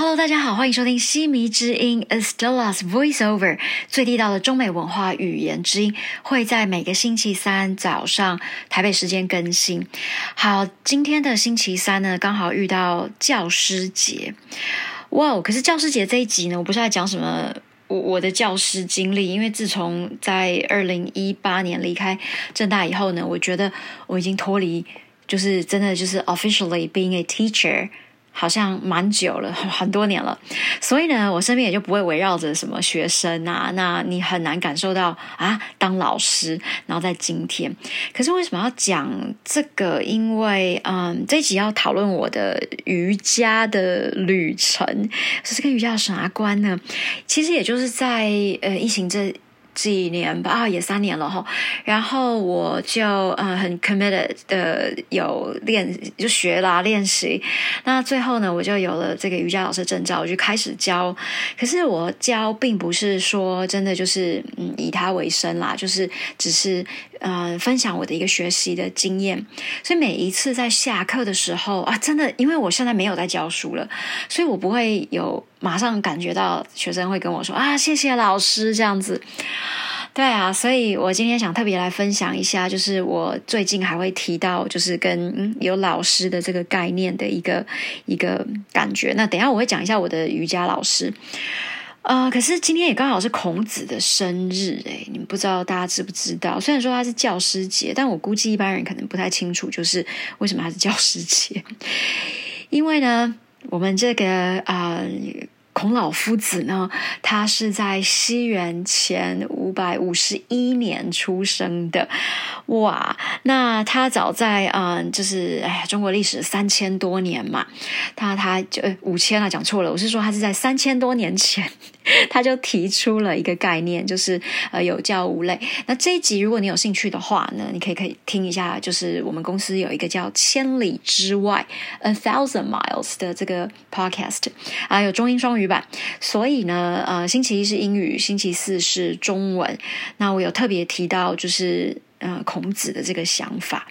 Hello，大家好，欢迎收听西迷之音 Estella's Voiceover，最地道的中美文化语言之音，会在每个星期三早上台北时间更新。好，今天的星期三呢，刚好遇到教师节。哇，可是教师节这一集呢，我不是在讲什么我我的教师经历，因为自从在二零一八年离开正大以后呢，我觉得我已经脱离，就是真的就是 officially being a teacher。好像蛮久了，很多年了，所以呢，我身边也就不会围绕着什么学生啊，那你很难感受到啊，当老师，然后在今天，可是为什么要讲这个？因为嗯，这一集要讨论我的瑜伽的旅程，这跟瑜伽有啥关呢？其实也就是在呃疫情这。几年吧，啊，也三年了哈。然后我就呃很 committed 的有练，就学啦练习。那最后呢，我就有了这个瑜伽老师证照，我就开始教。可是我教并不是说真的就是嗯以他为生啦，就是只是呃分享我的一个学习的经验。所以每一次在下课的时候啊，真的因为我现在没有在教书了，所以我不会有。马上感觉到学生会跟我说啊，谢谢老师这样子，对啊，所以我今天想特别来分享一下，就是我最近还会提到，就是跟有老师的这个概念的一个一个感觉。那等下我会讲一下我的瑜伽老师，呃，可是今天也刚好是孔子的生日，诶，你们不知道大家知不知道？虽然说他是教师节，但我估计一般人可能不太清楚，就是为什么他是教师节，因为呢。我们这个啊，孔老夫子呢，他是在西元前五百五十一年出生的，哇！那他早在嗯，就是哎呀，中国历史三千多年嘛，他他就五千了，讲错了，我是说他是在三千多年前。他就提出了一个概念，就是呃有教无类。那这一集如果你有兴趣的话呢，你可以可以听一下，就是我们公司有一个叫《千里之外》（A Thousand Miles） 的这个 podcast 啊，有中英双语版。所以呢，呃，星期一是英语，星期四是中文。那我有特别提到，就是呃孔子的这个想法。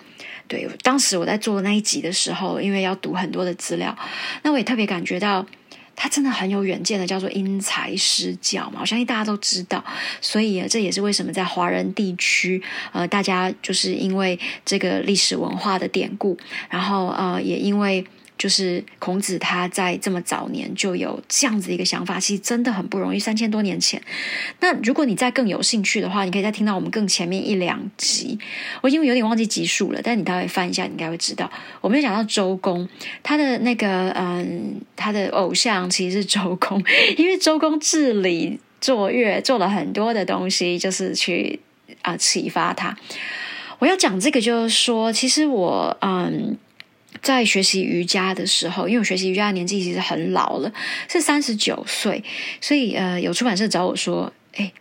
对，当时我在做那一集的时候，因为要读很多的资料，那我也特别感觉到。他真的很有远见的，叫做因材施教嘛，我相信大家都知道，所以这也是为什么在华人地区，呃，大家就是因为这个历史文化的典故，然后呃，也因为。就是孔子他在这么早年就有这样子一个想法，其实真的很不容易。三千多年前，那如果你再更有兴趣的话，你可以再听到我们更前面一两集。我因为有点忘记集数了，但你待会翻一下，你应该会知道。我们有讲到周公，他的那个嗯，他的偶像其实是周公，因为周公治理作乐做了很多的东西，就是去啊启发他。我要讲这个，就是说，其实我嗯。在学习瑜伽的时候，因为我学习瑜伽的年纪其实很老了，是三十九岁，所以呃，有出版社找我说：“哎，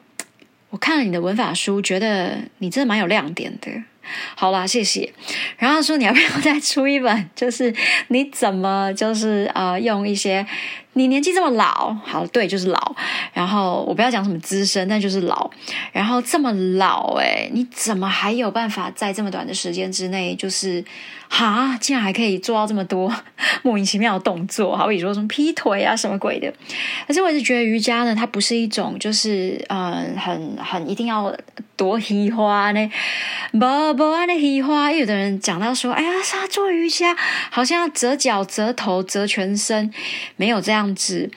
我看了你的文法书，觉得你真的蛮有亮点的。”好啦，谢谢。然后说你要不要再出一本？就是你怎么就是呃用一些你年纪这么老，好对，就是老。然后我不要讲什么资深，但就是老。然后这么老，哎，你怎么还有办法在这么短的时间之内，就是哈，竟然还可以做到这么多 莫名其妙的动作？好比说什么劈腿啊，什么鬼的。可是我一直觉得瑜伽呢，它不是一种就是嗯很很一定要。多喜花呢？不不安的喜花，有的人讲到说：“哎呀，他做瑜伽好像要折脚、折头、折全身，没有这样子。”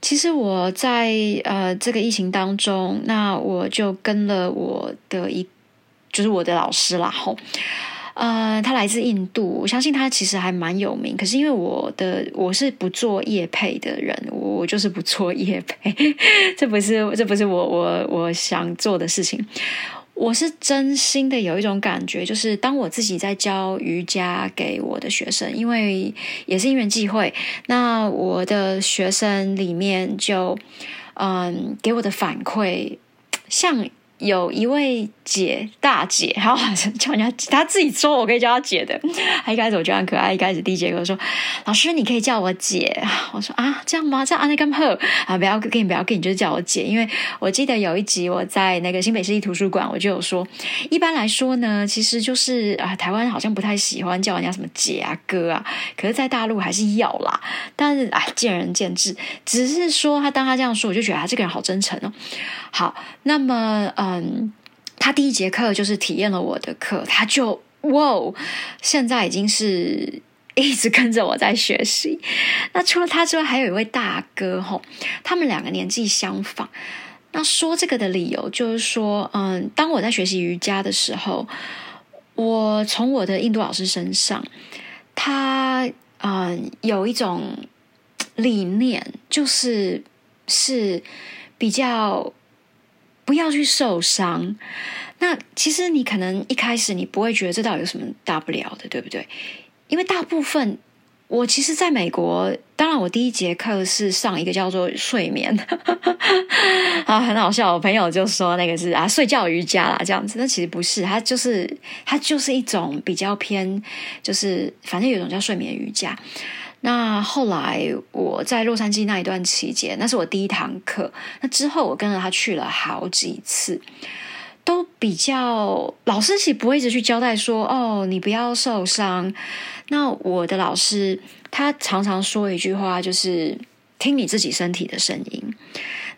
其实我在呃这个疫情当中，那我就跟了我的一，就是我的老师啦，吼。呃，他来自印度，我相信他其实还蛮有名。可是因为我的我是不做业配的人，我就是不做业配，这不是这不是我我我想做的事情。我是真心的有一种感觉，就是当我自己在教瑜伽给我的学生，因为也是因缘际会，那我的学生里面就嗯给我的反馈，像有一位姐大姐，然后叫人家她自己说我可以叫她姐的。她一开始我觉得很可爱，一开始第一节课说：“老师，你可以叫我姐。”我说：“啊，这样吗？这样啊，那干呵啊，不要跟你不要跟你，就是叫我姐。”因为我记得有一集我在那个新北市立图书馆，我就有说，一般来说呢，其实就是啊，台湾好像不太喜欢叫人家什么姐啊哥啊，可是，在大陆还是要啦。但是啊，见仁见智。只是说他当他这样说，我就觉得他这个人好真诚哦。好，那么嗯，他第一节课就是体验了我的课，他就哇，现在已经是一直跟着我在学习。那除了他之外，还有一位大哥吼，他们两个年纪相仿。那说这个的理由就是说，嗯，当我在学习瑜伽的时候，我从我的印度老师身上，他嗯有一种理念，就是是比较。不要去受伤。那其实你可能一开始你不会觉得这到底有什么大不了的，对不对？因为大部分我其实在美国，当然我第一节课是上一个叫做睡眠 啊，很好笑。我朋友就说那个是啊睡觉瑜伽啦，这样子。那其实不是，它就是它就是一种比较偏，就是反正有一种叫睡眠瑜伽。那后来我在洛杉矶那一段期间，那是我第一堂课。那之后我跟着他去了好几次，都比较老师其实不会一直去交代说：“哦，你不要受伤。”那我的老师他常常说一句话，就是“听你自己身体的声音”。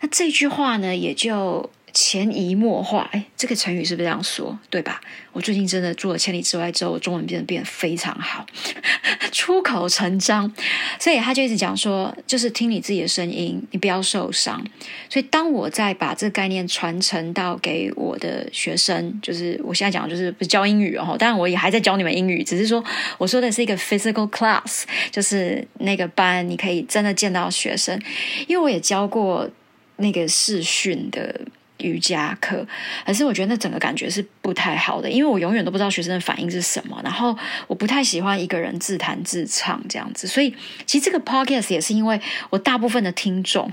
那这句话呢，也就。潜移默化，哎，这个成语是不是这样说？对吧？我最近真的做了千里之外之后，中文变得变得非常好，出口成章。所以他就一直讲说，就是听你自己的声音，你不要受伤。所以当我在把这个概念传承到给我的学生，就是我现在讲的就是不教英语哦，当然我也还在教你们英语，只是说我说的是一个 physical class，就是那个班你可以真的见到学生，因为我也教过那个视讯的。瑜伽课，可是我觉得那整个感觉是不太好的，因为我永远都不知道学生的反应是什么，然后我不太喜欢一个人自弹自唱这样子，所以其实这个 podcast 也是因为我大部分的听众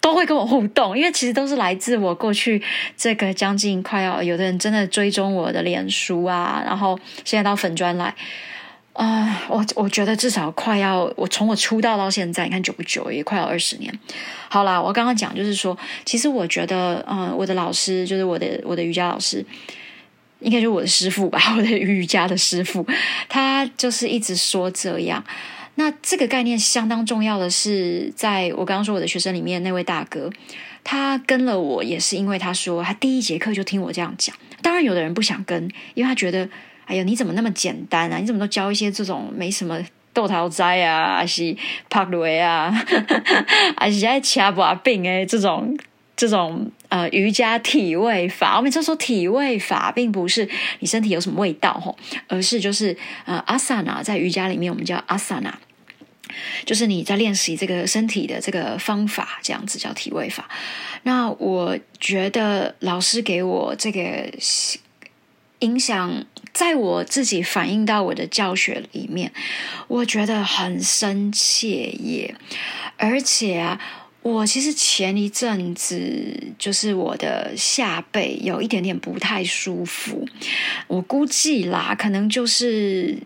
都会跟我互动，因为其实都是来自我过去这个将近快要有的人真的追踪我的脸书啊，然后现在到粉专来。啊，我我觉得至少快要我从我出道到现在，你看久不久，也快要二十年。好啦，我刚刚讲就是说，其实我觉得，嗯，我的老师就是我的我的瑜伽老师，应该就是我的师傅吧，我的瑜伽的师傅，他就是一直说这样。那这个概念相当重要的是，在我刚刚说我的学生里面那位大哥，他跟了我也是因为他说他第一节课就听我这样讲。当然，有的人不想跟，因为他觉得。哎呀，你怎么那么简单啊？你怎么都教一些这种没什么豆桃斋啊，还是帕雷啊，还是在掐把病哎？这种这种呃瑜伽体位法，我每次说体位法，并不是你身体有什么味道吼，而是就是呃阿萨那在瑜伽里面我们叫阿萨那，就是你在练习这个身体的这个方法，这样子叫体位法。那我觉得老师给我这个影响。在我自己反映到我的教学里面，我觉得很深切耶。而且啊，我其实前一阵子就是我的下背有一点点不太舒服，我估计啦，可能就是，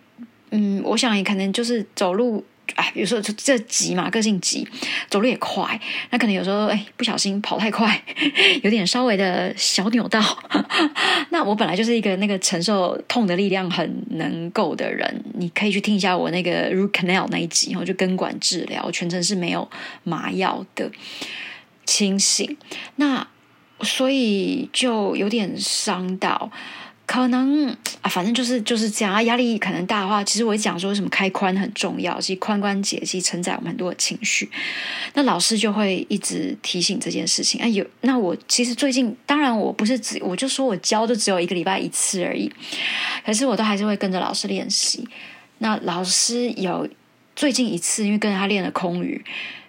嗯，我想也可能就是走路。哎，比如说这这急嘛，个性急，走路也快，那可能有时候哎不小心跑太快，有点稍微的小扭到。那我本来就是一个那个承受痛的力量很能够的人，你可以去听一下我那个 root canal 那一集，然后就根管治疗，全程是没有麻药的清醒。那所以就有点伤到。可能啊，反正就是就是这样啊。压力可能大的话，其实我讲说什么开髋很重要，其实髋关节其实承载我们很多的情绪。那老师就会一直提醒这件事情。哎，有那我其实最近，当然我不是只我就说我教就只有一个礼拜一次而已，可是我都还是会跟着老师练习。那老师有最近一次，因为跟着他练了空语，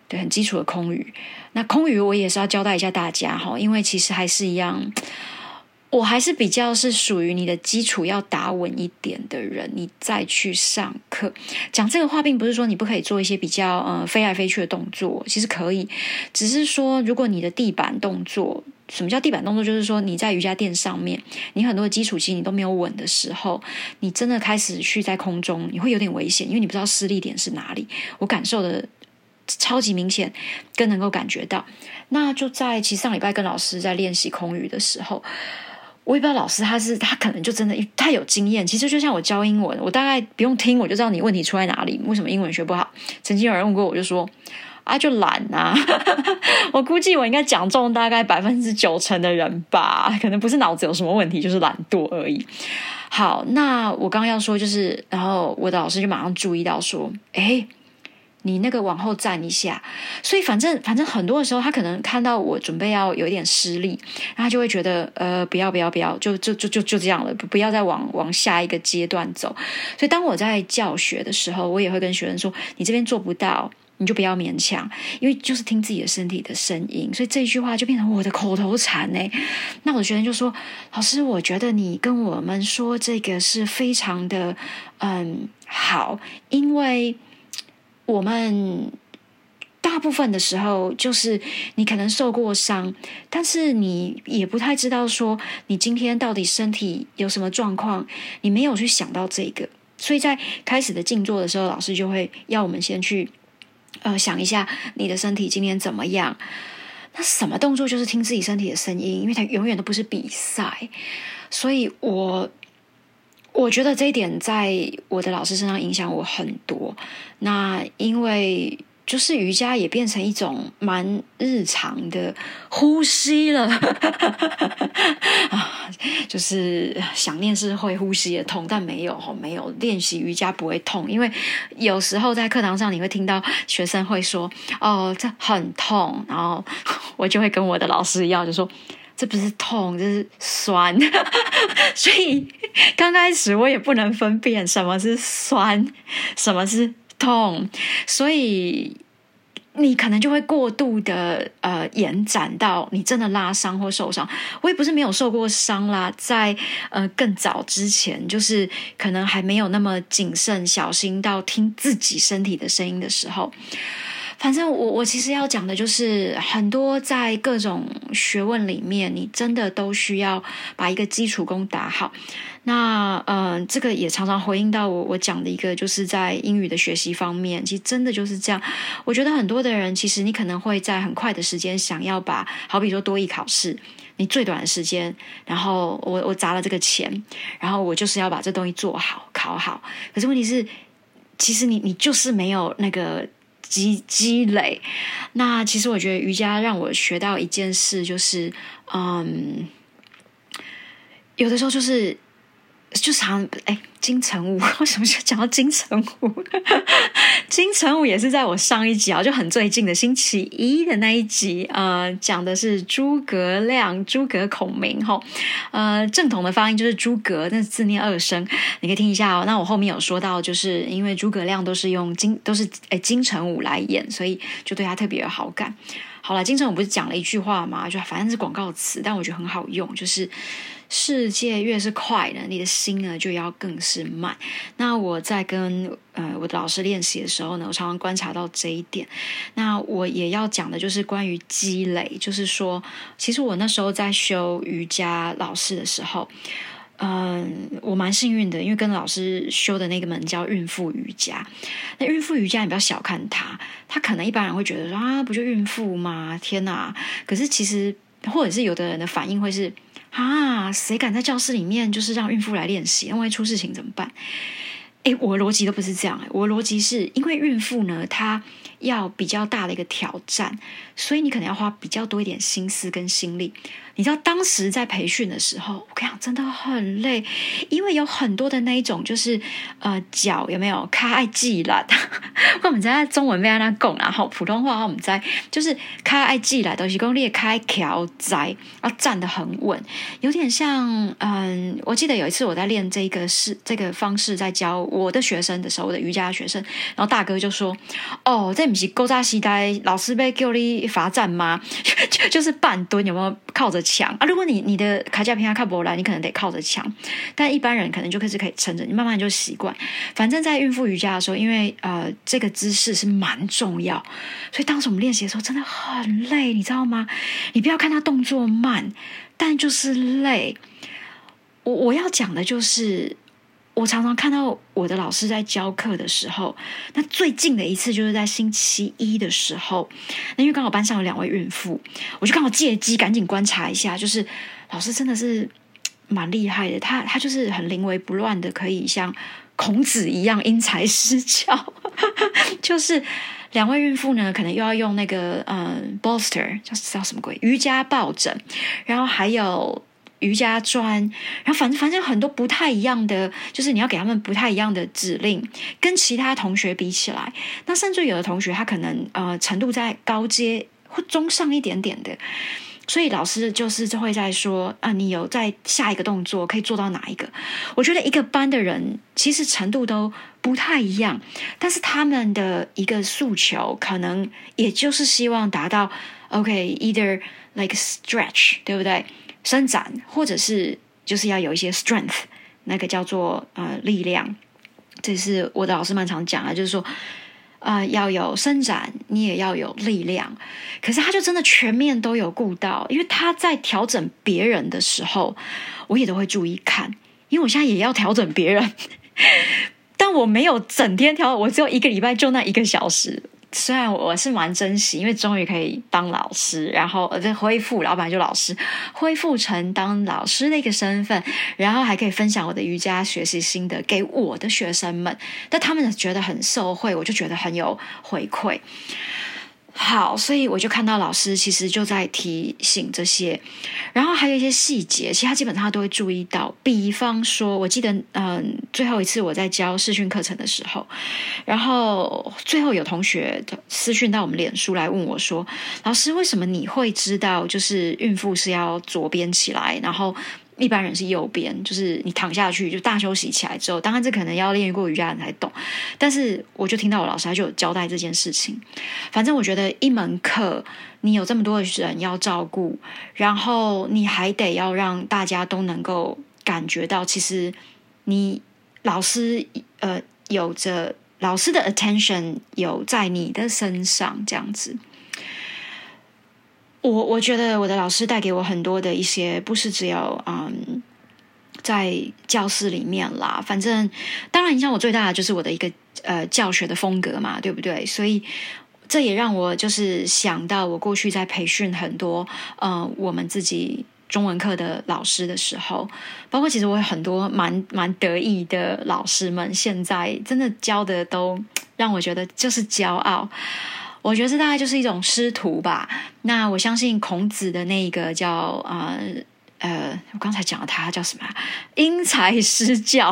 对，很基础的空语。那空语我也是要交代一下大家哈，因为其实还是一样。我还是比较是属于你的基础要打稳一点的人，你再去上课。讲这个话，并不是说你不可以做一些比较呃飞来飞去的动作，其实可以，只是说如果你的地板动作，什么叫地板动作？就是说你在瑜伽垫上面，你很多的基础其实你都没有稳的时候，你真的开始去在空中，你会有点危险，因为你不知道施力点是哪里。我感受的超级明显，更能够感觉到。那就在其实上礼拜跟老师在练习空余的时候。我也不知道老师他是他可能就真的太有经验。其实就像我教英文，我大概不用听我就知道你问题出在哪里。为什么英文学不好？曾经有人问过我就说啊，就懒啊。我估计我应该讲中大概百分之九成的人吧，可能不是脑子有什么问题，就是懒惰而已。好，那我刚刚要说就是，然后我的老师就马上注意到说，哎。你那个往后站一下，所以反正反正很多的时候，他可能看到我准备要有一点失利，然后他就会觉得呃不要不要不要，就就就就就这样了，不要再往往下一个阶段走。所以当我在教学的时候，我也会跟学生说：你这边做不到，你就不要勉强，因为就是听自己的身体的声音。所以这一句话就变成我的口头禅呢。那我的学生就说：老师，我觉得你跟我们说这个是非常的嗯好，因为。我们大部分的时候，就是你可能受过伤，但是你也不太知道说你今天到底身体有什么状况，你没有去想到这个，所以在开始的静坐的时候，老师就会要我们先去呃想一下你的身体今天怎么样。那什么动作就是听自己身体的声音，因为它永远都不是比赛，所以我。我觉得这一点在我的老师身上影响我很多。那因为就是瑜伽也变成一种蛮日常的呼吸了啊，就是想念是会呼吸的痛，但没有没有练习瑜伽不会痛，因为有时候在课堂上你会听到学生会说：“哦，这很痛。”然后 我就会跟我的老师要，就说。这不是痛，这是酸，所以刚开始我也不能分辨什么是酸，什么是痛，所以你可能就会过度的呃延展到你真的拉伤或受伤。我也不是没有受过伤啦，在呃更早之前，就是可能还没有那么谨慎小心到听自己身体的声音的时候。反正我我其实要讲的就是很多在各种学问里面，你真的都需要把一个基础功打好。那嗯，这个也常常回应到我我讲的一个，就是在英语的学习方面，其实真的就是这样。我觉得很多的人，其实你可能会在很快的时间想要把，好比说多艺考试，你最短的时间，然后我我砸了这个钱，然后我就是要把这东西做好考好。可是问题是，其实你你就是没有那个。积积累，那其实我觉得瑜伽让我学到一件事，就是嗯，有的时候就是就常哎。金城武 为什么就讲到金城武？金城武也是在我上一集啊，就很最近的星期一的那一集，呃，讲的是诸葛亮、诸葛孔明哈，呃，正统的发音就是诸葛，但是字念二声，你可以听一下哦。那我后面有说到，就是因为诸葛亮都是用金，都是哎金城武来演，所以就对他特别有好感。好了，金城武不是讲了一句话吗？就反正是广告词，但我觉得很好用，就是。世界越是快呢，你的心呢就要更是慢。那我在跟呃我的老师练习的时候呢，我常常观察到这一点。那我也要讲的就是关于积累，就是说，其实我那时候在修瑜伽老师的时候，嗯，我蛮幸运的，因为跟老师修的那个门叫孕妇瑜伽。那孕妇瑜伽，你不要小看它，它可能一般人会觉得说啊，不就孕妇吗？天哪！可是其实，或者是有的人的反应会是。啊，谁敢在教室里面就是让孕妇来练习？万一出事情怎么办？诶，我的逻辑都不是这样，我的逻辑是因为孕妇呢，她要比较大的一个挑战，所以你可能要花比较多一点心思跟心力。你知道当时在培训的时候，我跟你讲真的很累，因为有很多的那一种就是呃脚有没有开爱记 啦，我们在中文被他讲，然后普通话我们在就是开爱记啦，都是讲裂开条仔，要站得很稳，有点像嗯，我记得有一次我在练这个是这个方式在教我的学生的时候，我的瑜伽学生，然后大哥就说：“哦，这不是勾扎西呆老师被叫你罚站吗？就就是半蹲，有没有靠着墙啊？如果你你的卡加平亚卡波来，你可能得靠着墙，但一般人可能就开始可以撑着，你慢慢就习惯。反正，在孕妇瑜伽的时候，因为呃这个姿势是蛮重要，所以当时我们练习的时候真的很累，你知道吗？你不要看他动作慢，但就是累。我我要讲的就是。我常常看到我的老师在教课的时候，那最近的一次就是在星期一的时候，那因为刚好班上有两位孕妇，我就刚好借机赶紧观察一下，就是老师真的是蛮厉害的，他他就是很临危不乱的，可以像孔子一样因材施教，就是两位孕妇呢，可能又要用那个嗯 bolster 叫叫什么鬼瑜伽抱枕，然后还有。瑜伽砖，然后反正反正很多不太一样的，就是你要给他们不太一样的指令，跟其他同学比起来，那甚至有的同学他可能呃程度在高阶或中上一点点的，所以老师就是就会在说啊，你有在下一个动作可以做到哪一个？我觉得一个班的人其实程度都不太一样，但是他们的一个诉求可能也就是希望达到 OK，either like stretch，对不对？伸展，或者是就是要有一些 strength，那个叫做呃力量，这是我的老师们常讲的，就是说啊要有伸展，你也要有力量。可是他就真的全面都有顾到，因为他在调整别人的时候，我也都会注意看，因为我现在也要调整别人，但我没有整天调，我只有一个礼拜就那一个小时。虽然我是蛮珍惜，因为终于可以当老师，然后呃，恢复老板就老师，恢复成当老师的一个身份，然后还可以分享我的瑜伽学习心得给我的学生们，但他们觉得很受惠，我就觉得很有回馈。好，所以我就看到老师其实就在提醒这些，然后还有一些细节，其实他基本上都会注意到。比方说，我记得，嗯，最后一次我在教视讯课程的时候，然后最后有同学私讯到我们脸书来问我说：“老师，为什么你会知道，就是孕妇是要左边起来，然后？”一般人是右边，就是你躺下去就大休息起来之后，当然这可能要练过瑜伽人才懂。但是我就听到我老师他就有交代这件事情。反正我觉得一门课你有这么多的人要照顾，然后你还得要让大家都能够感觉到，其实你老师呃有着老师的 attention 有在你的身上这样子。我我觉得我的老师带给我很多的一些，不是只有嗯，在教室里面啦。反正当然影响我最大的就是我的一个呃教学的风格嘛，对不对？所以这也让我就是想到我过去在培训很多嗯我们自己中文课的老师的时候，包括其实我有很多蛮蛮得意的老师们，现在真的教的都让我觉得就是骄傲。我觉得这大概就是一种师徒吧。那我相信孔子的那个叫啊。呃我刚才讲了他叫什么？因材施教，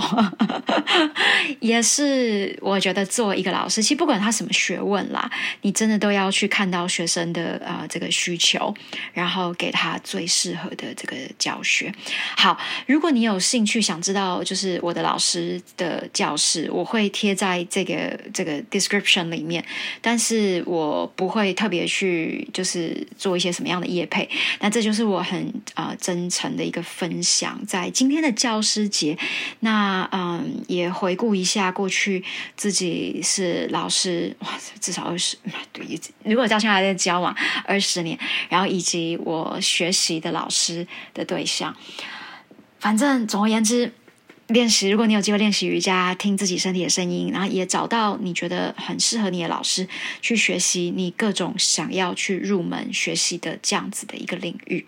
也是我觉得做一个老师，其实不管他什么学问啦，你真的都要去看到学生的啊这个需求，然后给他最适合的这个教学。好，如果你有兴趣想知道，就是我的老师的教室，我会贴在这个这个 description 里面，但是我不会特别去就是做一些什么样的业配。那这就是我很啊真诚。的一个分享，在今天的教师节，那嗯，也回顾一下过去自己是老师，哇，至少二十，对，如果到现在在交往二十年，然后以及我学习的老师的对象，反正总而言之，练习，如果你有机会练习瑜伽，听自己身体的声音，然后也找到你觉得很适合你的老师，去学习你各种想要去入门学习的这样子的一个领域。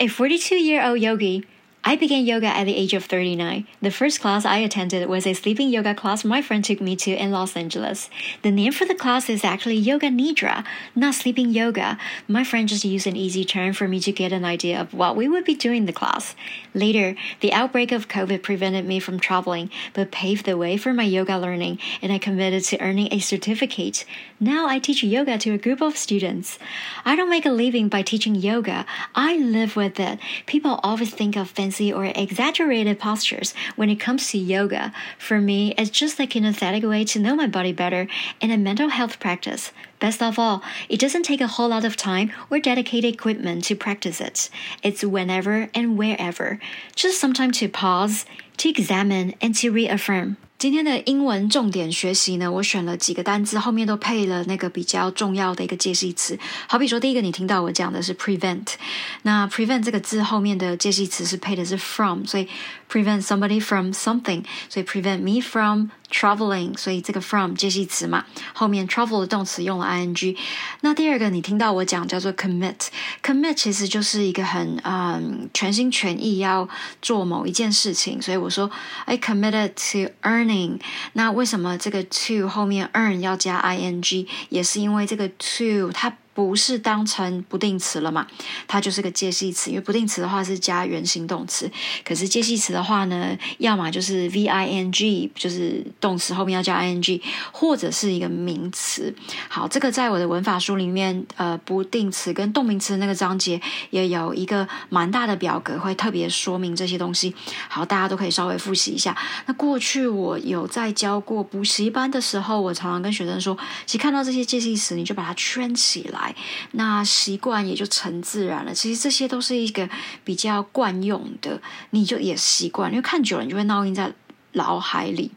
A 42 year old yogi I began yoga at the age of 39. The first class I attended was a sleeping yoga class my friend took me to in Los Angeles. The name for the class is actually Yoga Nidra, not sleeping yoga. My friend just used an easy term for me to get an idea of what we would be doing in the class. Later, the outbreak of COVID prevented me from traveling, but paved the way for my yoga learning, and I committed to earning a certificate. Now I teach yoga to a group of students. I don't make a living by teaching yoga, I live with it. People always think of fancy or exaggerated postures when it comes to yoga. For me, it's just a kinesthetic way to know my body better and a mental health practice. Best of all, it doesn't take a whole lot of time or dedicated equipment to practice it. It's whenever and wherever. Just some time to pause, to examine, and to reaffirm. 今天的英文重点学习呢，我选了几个单字，后面都配了那个比较重要的一个介系词。好比说，第一个你听到我讲的是 prevent，那 prevent 这个字后面的介系词是配的是 from，所以 prevent somebody from something，所以 prevent me from traveling，所以这个 from 介系词嘛，后面 travel 的动词用了 ing。那第二个你听到我讲叫做 commit Commit 其实就是一个很嗯全心全意要做某一件事情，所以我说 I committed to earning。那为什么这个 to 后面 earn 要加 ing，也是因为这个 to 它。不是当成不定词了嘛？它就是个介系词，因为不定词的话是加原形动词，可是介系词的话呢，要么就是 v i n g，就是动词后面要加 i n g，或者是一个名词。好，这个在我的文法书里面，呃，不定词跟动名词那个章节也有一个蛮大的表格，会特别说明这些东西。好，大家都可以稍微复习一下。那过去我有在教过补习班的时候，我常常跟学生说，其实看到这些介系词，你就把它圈起来。那习惯也就成自然了。其实这些都是一个比较惯用的，你就也习惯，因为看久了你就会烙印在脑海里。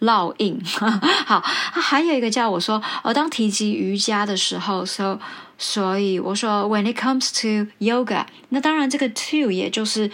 烙印 好，还有一个叫我说，呃，当提及瑜伽的时候，so 所以我说，when it comes to yoga，那当然这个 to 也就是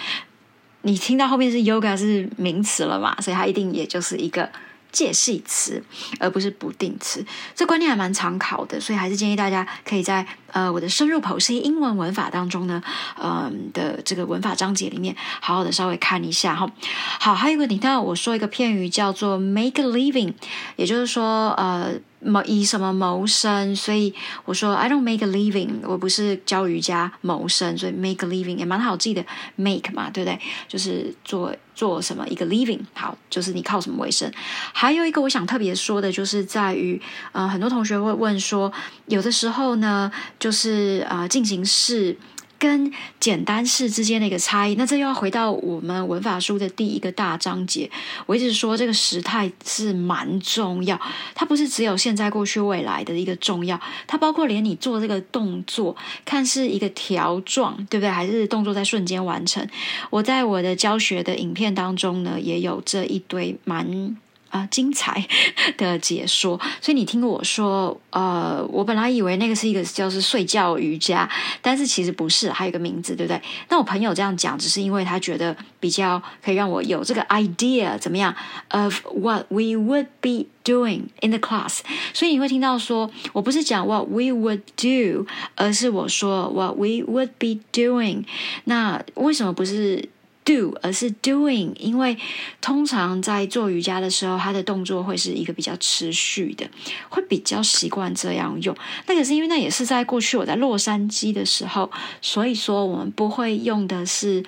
你听到后面是 yoga 是名词了嘛，所以它一定也就是一个。介系词，而不是不定词，这观念还蛮常考的，所以还是建议大家可以在呃我的深入剖析英文文法当中呢，嗯的这个文法章节里面，好好的稍微看一下哈。好，还有一个，你听到我说一个片语叫做 make a living，也就是说呃。谋以什么谋生？所以我说 I don't make a living，我不是教瑜伽谋生，所以 make a living 也蛮好记的，make 嘛，对不对？就是做做什么一个 living，好，就是你靠什么为生？还有一个我想特别说的，就是在于呃，很多同学会问说，有的时候呢，就是呃进行式。跟简单式之间的一个差异，那这又要回到我们文法书的第一个大章节。我一直说这个时态是蛮重要，它不是只有现在、过去、未来的一个重要，它包括连你做这个动作，看是一个条状，对不对？还是动作在瞬间完成？我在我的教学的影片当中呢，也有这一堆蛮。啊，精彩 的解说！所以你听我说，呃，我本来以为那个是一个叫是睡觉瑜伽，但是其实不是，还有一个名字，对不对？那我朋友这样讲，只是因为他觉得比较可以让我有这个 idea，怎么样？Of what we would be doing in the class。所以你会听到说，我不是讲 what we would do，而是我说 what we would be doing。那为什么不是？do，而是 doing，因为通常在做瑜伽的时候，它的动作会是一个比较持续的，会比较习惯这样用。那可是因为那也是在过去我在洛杉矶的时候，所以说我们不会用的是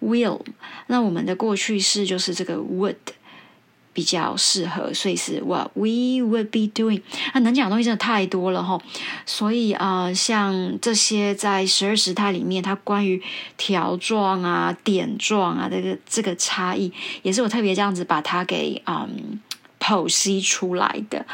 will，那我们的过去式就是这个 would。比较适合，所以是 What we would be doing。那能讲的东西真的太多了哈，所以啊，像这些在十二时态里面，它关于条状啊、点状啊这个这个差异，也是我特别这样子把它给嗯。剖析出来的，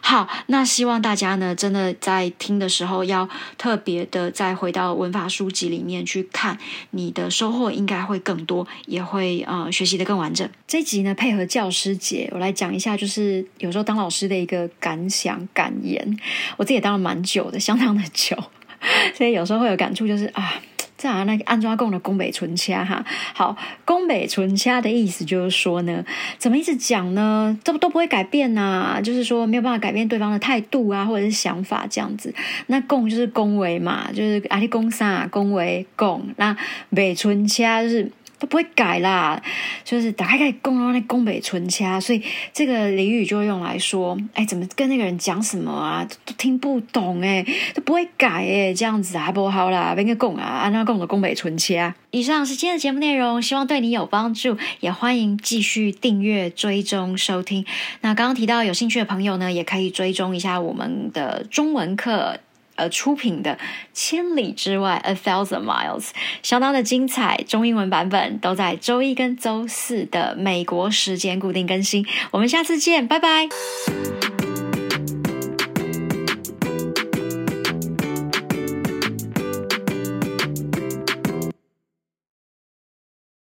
好，那希望大家呢，真的在听的时候要特别的再回到文法书籍里面去看，你的收获应该会更多，也会呃学习的更完整。这集呢，配合教师节，我来讲一下，就是有时候当老师的一个感想感言。我自己也当了蛮久的，相当的久，所以有时候会有感触，就是啊。在那个安抓供的宫北纯掐哈，好，宫北纯掐的意思就是说呢，怎么一直讲呢？都都不会改变呐，就是说没有办法改变对方的态度啊，或者是想法这样子。那供就是恭维嘛，就是阿里贡萨恭维供。那北纯掐就是都不会改啦。就是打开开供那宫北存掐，所以这个俚语就用来说，哎，怎么跟那个人讲什么啊，都听不懂哎，都不会改哎，这样子啊不好啦，别个供啊，按照供的宫北存掐。以上是今天的节目内容，希望对你有帮助，也欢迎继续订阅、追踪、收听。那刚刚提到有兴趣的朋友呢，也可以追踪一下我们的中文课。呃，出品的《千里之外》（A Thousand Miles） 相当的精彩，中英文版本都在周一跟周四的美国时间固定更新。我们下次见，拜拜。